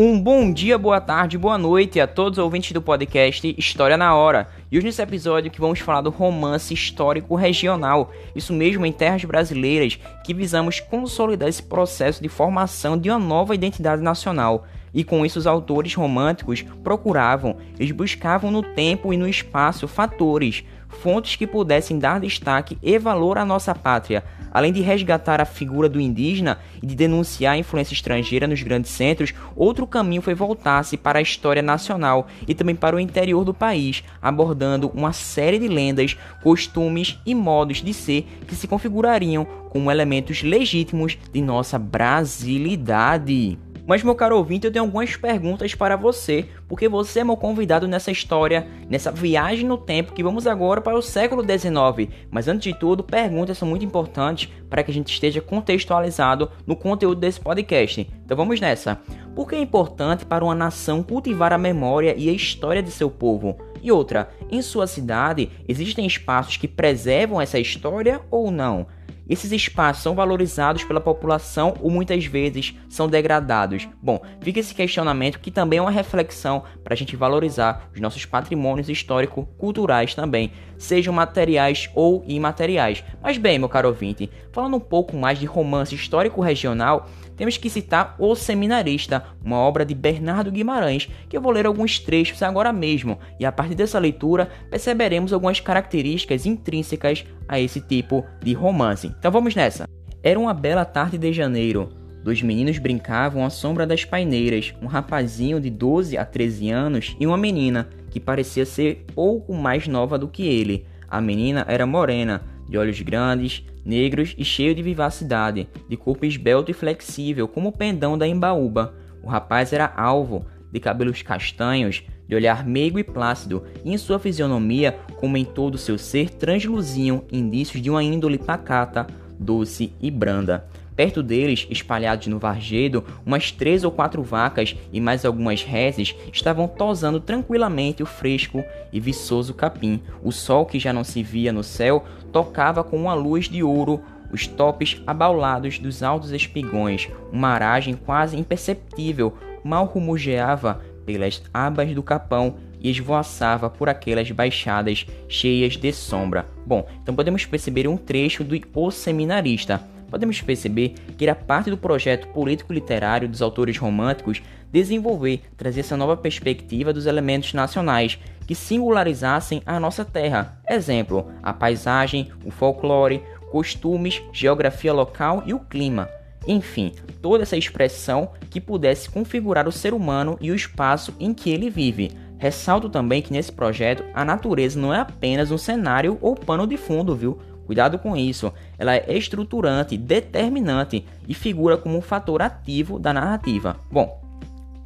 Um bom dia, boa tarde, boa noite a todos os ouvintes do podcast História na Hora. E hoje nesse episódio que vamos falar do romance histórico regional, isso mesmo em terras brasileiras, que visamos consolidar esse processo de formação de uma nova identidade nacional. E com isso os autores românticos procuravam, eles buscavam no tempo e no espaço fatores, fontes que pudessem dar destaque e valor à nossa pátria, Além de resgatar a figura do indígena e de denunciar a influência estrangeira nos grandes centros, outro caminho foi voltar-se para a história nacional e também para o interior do país, abordando uma série de lendas, costumes e modos de ser que se configurariam como elementos legítimos de nossa brasilidade. Mas, meu caro ouvinte, eu tenho algumas perguntas para você, porque você é meu convidado nessa história, nessa viagem no tempo que vamos agora para o século XIX. Mas, antes de tudo, perguntas são muito importantes para que a gente esteja contextualizado no conteúdo desse podcast. Então, vamos nessa. Por que é importante para uma nação cultivar a memória e a história de seu povo? E outra, em sua cidade, existem espaços que preservam essa história ou não? Esses espaços são valorizados pela população ou muitas vezes são degradados? Bom, fica esse questionamento que também é uma reflexão para a gente valorizar os nossos patrimônios histórico-culturais também, sejam materiais ou imateriais. Mas bem, meu caro ouvinte, falando um pouco mais de romance histórico-regional, temos que citar O Seminarista, uma obra de Bernardo Guimarães, que eu vou ler alguns trechos agora mesmo, e a partir dessa leitura perceberemos algumas características intrínsecas a esse tipo de romance. Então vamos nessa. Era uma bela tarde de janeiro. Dois meninos brincavam à sombra das paineiras, um rapazinho de 12 a 13 anos e uma menina, que parecia ser pouco mais nova do que ele. A menina era morena, de olhos grandes, negros e cheio de vivacidade, de corpo esbelto e flexível, como o pendão da embaúba. O rapaz era alvo, de cabelos castanhos, de olhar meigo e plácido, e em sua fisionomia, como em todo seu ser, transluziam indícios de uma índole pacata, doce e branda. Perto deles, espalhados no vargedo, umas três ou quatro vacas e mais algumas reses estavam tosando tranquilamente o fresco e viçoso capim. O sol, que já não se via no céu, tocava com uma luz de ouro os topes abaulados dos altos espigões. Uma aragem quase imperceptível mal rumogeava pelas abas do capão e esvoaçava por aquelas baixadas cheias de sombra. Bom, então podemos perceber um trecho do O Seminarista podemos perceber que era parte do projeto político-literário dos autores românticos desenvolver, trazer essa nova perspectiva dos elementos nacionais que singularizassem a nossa terra. Exemplo, a paisagem, o folclore, costumes, geografia local e o clima. Enfim, toda essa expressão que pudesse configurar o ser humano e o espaço em que ele vive. Ressalto também que nesse projeto a natureza não é apenas um cenário ou pano de fundo, viu? Cuidado com isso, ela é estruturante, determinante e figura como um fator ativo da narrativa. Bom,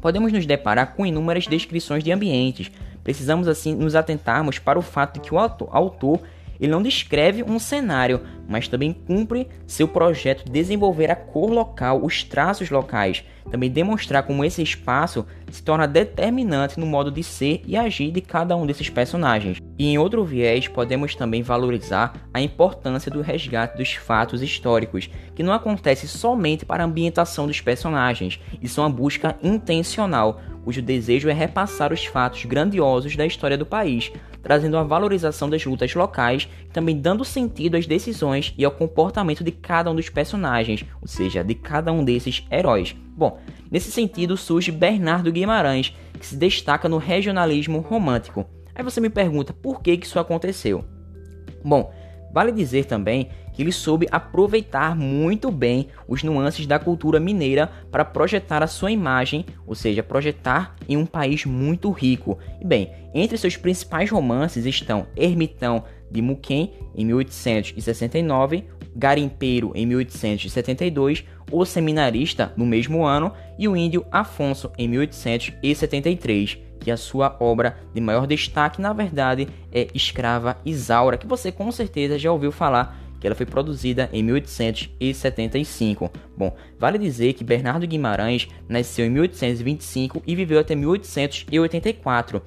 podemos nos deparar com inúmeras descrições de ambientes. Precisamos assim nos atentarmos para o fato de que o autor ele não descreve um cenário, mas também cumpre seu projeto de desenvolver a cor local, os traços locais, também demonstrar como esse espaço se torna determinante no modo de ser e agir de cada um desses personagens. E em outro viés, podemos também valorizar a importância do resgate dos fatos históricos, que não acontece somente para a ambientação dos personagens, isso é uma busca intencional, cujo desejo é repassar os fatos grandiosos da história do país, trazendo a valorização das lutas locais, também dando sentido às decisões e ao comportamento de cada um dos personagens, ou seja, de cada um desses heróis. Bom, nesse sentido surge Bernardo Guimarães, que se destaca no regionalismo romântico. Aí você me pergunta por que, que isso aconteceu? Bom, vale dizer também que ele soube aproveitar muito bem os nuances da cultura mineira para projetar a sua imagem, ou seja, projetar em um país muito rico. E bem, entre seus principais romances estão Ermitão de Muquem, em 1869, Garimpeiro, em 1872, O Seminarista, no mesmo ano, e O Índio Afonso, em 1873 que a sua obra de maior destaque, na verdade, é Escrava Isaura, que você com certeza já ouviu falar que ela foi produzida em 1875. Bom, vale dizer que Bernardo Guimarães nasceu em 1825 e viveu até 1884.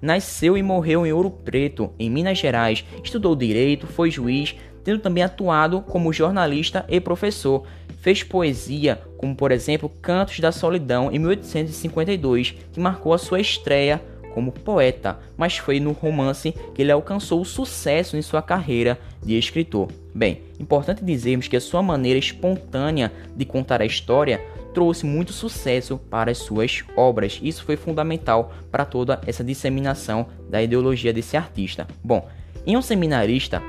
Nasceu e morreu em Ouro Preto, em Minas Gerais. Estudou direito, foi juiz, tendo também atuado como jornalista e professor. Fez poesia, como por exemplo Cantos da Solidão em 1852, que marcou a sua estreia como poeta, mas foi no romance que ele alcançou o sucesso em sua carreira de escritor. Bem, importante dizermos que a sua maneira espontânea de contar a história trouxe muito sucesso para as suas obras. Isso foi fundamental para toda essa disseminação da ideologia desse artista. Bom, em um seminarista,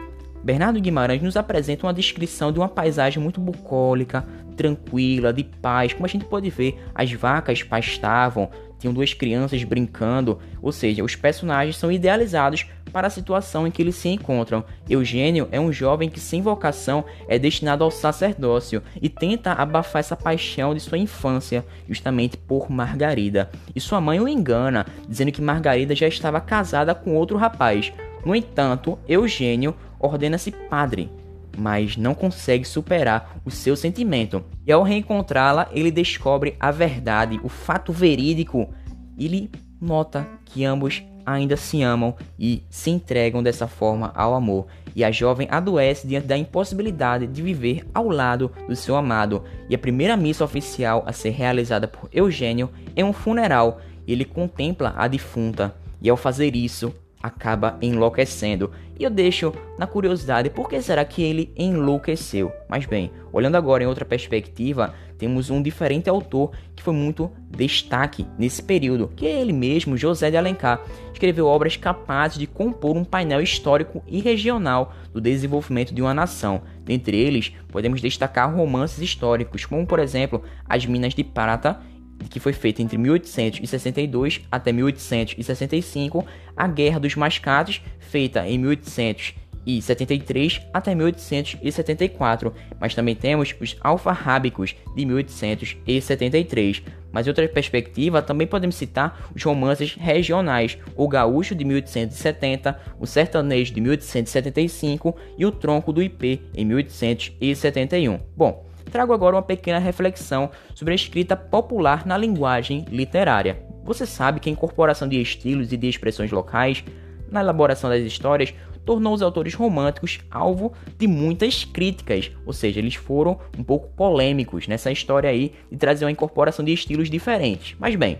Bernardo Guimarães nos apresenta uma descrição de uma paisagem muito bucólica, tranquila, de paz. Como a gente pode ver, as vacas pastavam, tinham duas crianças brincando, ou seja, os personagens são idealizados para a situação em que eles se encontram. Eugênio é um jovem que, sem vocação, é destinado ao sacerdócio e tenta abafar essa paixão de sua infância, justamente por Margarida. E sua mãe o engana, dizendo que Margarida já estava casada com outro rapaz. No entanto, Eugênio ordena-se padre mas não consegue superar o seu sentimento. E ao reencontrá-la, ele descobre a verdade, o fato verídico. Ele nota que ambos ainda se amam e se entregam dessa forma ao amor. E a jovem adoece diante da impossibilidade de viver ao lado do seu amado. E a primeira missa oficial a ser realizada por Eugênio é um funeral. Ele contempla a defunta e ao fazer isso, acaba enlouquecendo. E eu deixo na curiosidade por que será que ele enlouqueceu. Mas bem, olhando agora em outra perspectiva, temos um diferente autor que foi muito destaque nesse período, que é ele mesmo, José de Alencar, escreveu obras capazes de compor um painel histórico e regional do desenvolvimento de uma nação. Dentre eles, podemos destacar romances históricos, como por exemplo As Minas de Prata que foi feita entre 1862 até 1865, a Guerra dos Mascates, feita em 1873 até 1874, mas também temos os alfarrábicos de 1873. Mas em outra perspectiva, também podemos citar os romances regionais, o Gaúcho de 1870, o Sertanejo de 1875 e o Tronco do IP em 1871. Bom, trago agora uma pequena reflexão sobre a escrita popular na linguagem literária. Você sabe que a incorporação de estilos e de expressões locais na elaboração das histórias tornou os autores românticos alvo de muitas críticas, ou seja, eles foram um pouco polêmicos nessa história aí de trazer uma incorporação de estilos diferentes. Mas bem,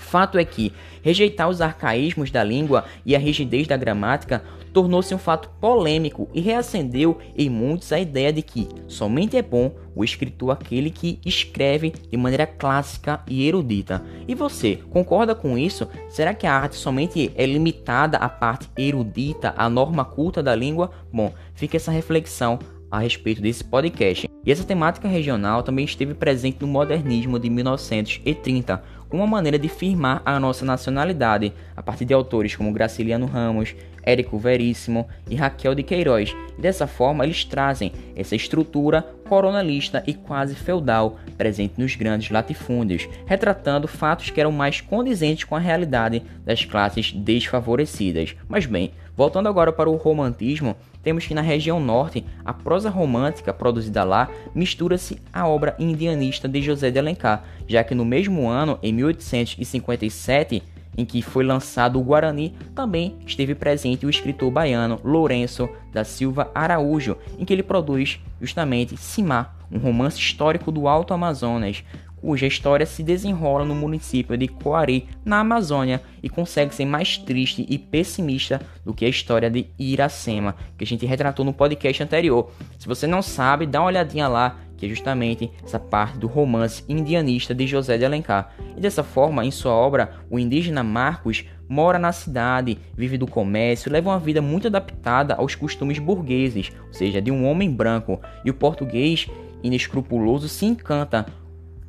Fato é que rejeitar os arcaísmos da língua e a rigidez da gramática tornou-se um fato polêmico e reacendeu em muitos a ideia de que somente é bom o escritor aquele que escreve de maneira clássica e erudita. E você, concorda com isso? Será que a arte somente é limitada à parte erudita, à norma culta da língua? Bom, fica essa reflexão a respeito desse podcast. E essa temática regional também esteve presente no modernismo de 1930, como uma maneira de firmar a nossa nacionalidade, a partir de autores como Graciliano Ramos, Érico Veríssimo e Raquel de Queiroz. E dessa forma, eles trazem essa estrutura coronalista e quase feudal presente nos grandes latifúndios, retratando fatos que eram mais condizentes com a realidade das classes desfavorecidas. Mas bem, voltando agora para o romantismo, temos que na região norte, a prosa romântica produzida lá mistura-se à obra indianista de José de Alencar, já que no mesmo ano, em 1857, em que foi lançado o Guarani, também esteve presente o escritor baiano Lourenço da Silva Araújo, em que ele produz justamente Simá, um romance histórico do Alto Amazonas, cuja história se desenrola no município de Coari, na Amazônia, e consegue ser mais triste e pessimista do que a história de Iracema, que a gente retratou no podcast anterior. Se você não sabe, dá uma olhadinha lá, que é justamente essa parte do romance indianista de José de Alencar. E dessa forma, em sua obra, o indígena Marcos mora na cidade, vive do comércio, leva uma vida muito adaptada aos costumes burgueses, ou seja, de um homem branco, e o português inescrupuloso se encanta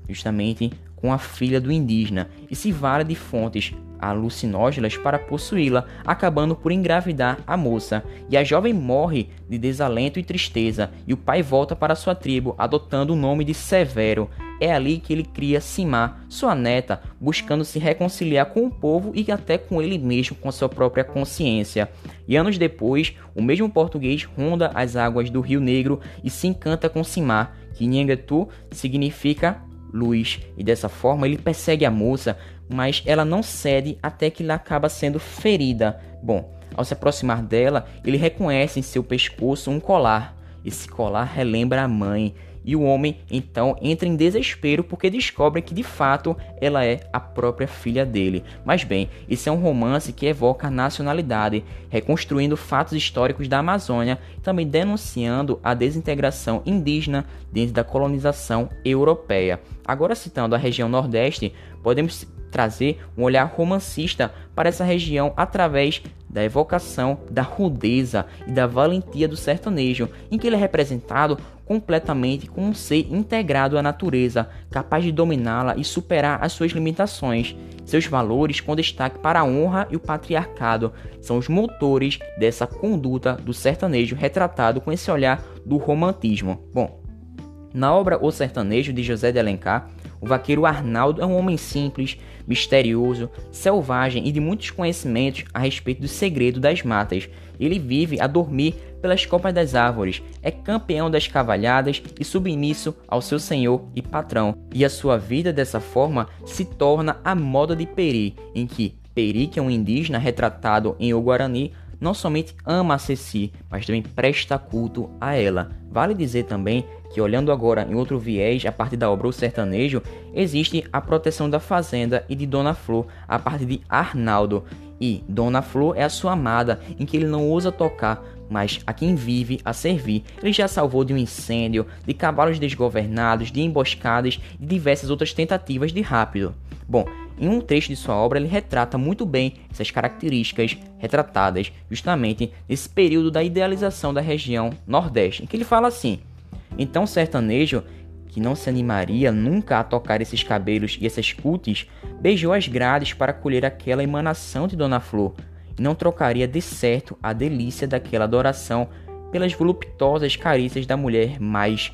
justamente com a filha do indígena e se vale de fontes alucinógenas para possuí-la, acabando por engravidar a moça. E a jovem morre de desalento e tristeza, e o pai volta para sua tribo, adotando o nome de Severo. É ali que ele cria Simá, sua neta, buscando se reconciliar com o povo e até com ele mesmo, com sua própria consciência. E anos depois, o mesmo português ronda as águas do Rio Negro e se encanta com Simá, que em Nhangetu significa luz, e dessa forma ele persegue a moça, mas ela não cede até que ela acaba sendo ferida. Bom, ao se aproximar dela, ele reconhece em seu pescoço um colar. Esse colar relembra a mãe, e o homem então entra em desespero porque descobre que de fato ela é a própria filha dele. Mas bem, isso é um romance que evoca a nacionalidade, reconstruindo fatos históricos da Amazônia, também denunciando a desintegração indígena dentro da colonização europeia. Agora citando a região Nordeste, podemos trazer um olhar romancista para essa região através da evocação da rudeza e da valentia do sertanejo, em que ele é representado completamente como um ser integrado à natureza, capaz de dominá-la e superar as suas limitações. Seus valores, com destaque para a honra e o patriarcado, são os motores dessa conduta do sertanejo retratado com esse olhar do romantismo. Bom, na obra O Sertanejo de José de Alencar, o vaqueiro Arnaldo é um homem simples, misterioso, selvagem e de muitos conhecimentos a respeito do segredo das matas. Ele vive a dormir pelas copas das árvores, é campeão das cavalhadas e submisso ao seu senhor e patrão. E a sua vida dessa forma se torna a moda de Peri, em que Peri, que é um indígena retratado em O Guarani, não somente ama a Ceci, mas também presta culto a ela. Vale dizer também que, olhando agora em outro viés, a partir da obra O Sertanejo, existe a proteção da fazenda e de Dona Flor a partir de Arnaldo. E Dona Flor é a sua amada, em que ele não ousa tocar, mas a quem vive a servir. Ele já salvou de um incêndio, de cavalos desgovernados, de emboscadas e diversas outras tentativas de rápido. Bom, em um trecho de sua obra ele retrata muito bem essas características retratadas justamente nesse período da idealização da região Nordeste, em que ele fala assim: então, sertanejo, que não se animaria nunca a tocar esses cabelos e essas cutis, beijou as grades para colher aquela emanação de Dona Flor, e não trocaria de certo a delícia daquela adoração pelas voluptuosas carícias da mulher mais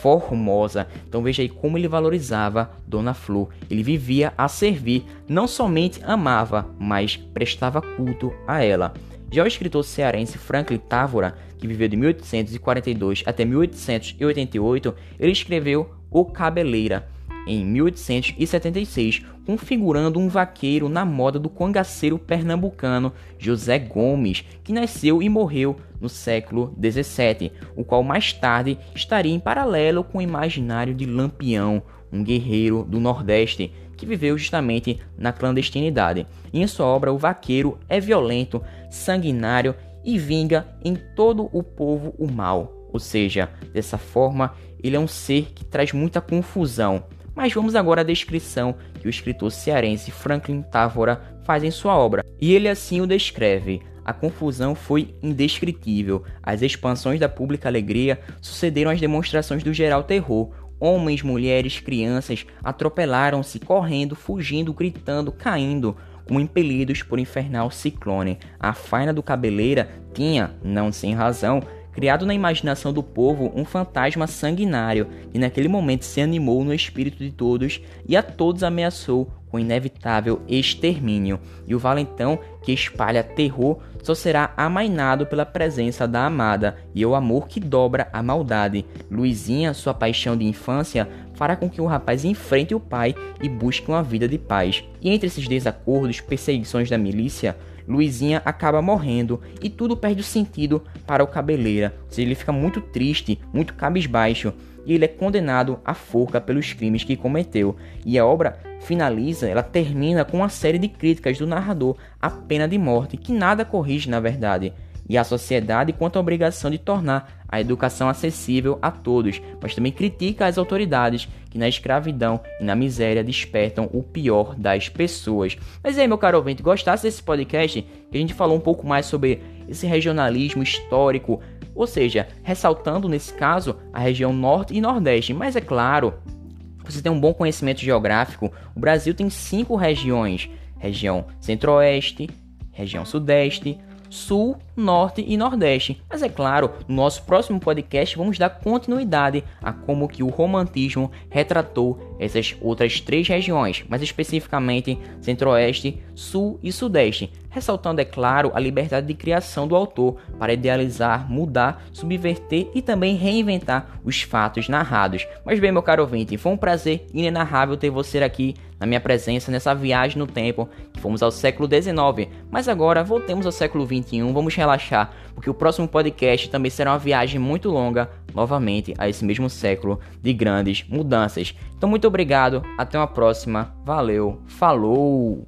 formosa. Então veja aí como ele valorizava Dona Flor. Ele vivia a servir, não somente amava, mas prestava culto a ela. Já o escritor cearense Franklin Távora, que viveu de 1842 até 1888, ele escreveu O Cabeleira em 1876, configurando um vaqueiro na moda do cangaceiro pernambucano José Gomes, que nasceu e morreu no século XVII, o qual mais tarde estaria em paralelo com o imaginário de Lampião, um guerreiro do Nordeste que viveu justamente na clandestinidade. Em sua obra, o vaqueiro é violento, sanguinário e vinga em todo o povo o mal. Ou seja, dessa forma, ele é um ser que traz muita confusão. Mas vamos agora à descrição que o escritor cearense Franklin Távora faz em sua obra. E ele assim o descreve. A confusão foi indescritível. As expansões da pública alegria sucederam às demonstrações do geral terror. Homens, mulheres, crianças atropelaram-se, correndo, fugindo, gritando, caindo, como impelidos por infernal ciclone. A faina do cabeleira tinha, não sem razão, criado na imaginação do povo um fantasma sanguinário, e naquele momento se animou no espírito de todos e a todos ameaçou com inevitável extermínio. E o valentão que espalha terror só será amainado pela presença da amada e o amor que dobra a maldade. Luizinha, sua paixão de infância, fará com que o rapaz enfrente o pai e busque uma vida de paz. E entre esses desacordos, perseguições da milícia, Luizinha acaba morrendo e tudo perde o sentido para o cabeleira. Ou seja, ele fica muito triste, muito cabisbaixo e ele é condenado à forca pelos crimes que cometeu. E a obra finaliza, ela termina com uma série de críticas do narrador à pena de morte, que nada corrige na verdade e a sociedade quanto à obrigação de tornar a educação acessível a todos, mas também critica as autoridades que na escravidão e na miséria despertam o pior das pessoas. Mas aí, meu caro ouvinte, gostasse desse podcast? Que a gente falou um pouco mais sobre esse regionalismo histórico, ou seja, ressaltando nesse caso a região norte e nordeste, mas é claro, você tem um bom conhecimento geográfico, o Brasil tem cinco regiões: região centro-oeste, região sudeste, Sul, Norte e Nordeste. Mas é claro, no nosso próximo podcast vamos dar continuidade a como que o romantismo retratou essas outras três regiões, mais especificamente Centro-Oeste, Sul e Sudeste, ressaltando, é claro, a liberdade de criação do autor para idealizar, mudar, subverter e também reinventar os fatos narrados. Mas bem, meu caro ouvinte, foi um prazer inenarrável ter você aqui na minha presença nessa viagem no tempo que fomos ao século XIX. Mas agora voltemos ao século XXI, vamos relatar relaxar, porque o próximo podcast também será uma viagem muito longa, novamente, a esse mesmo século de grandes mudanças. Então, muito obrigado, até uma próxima, valeu, falou!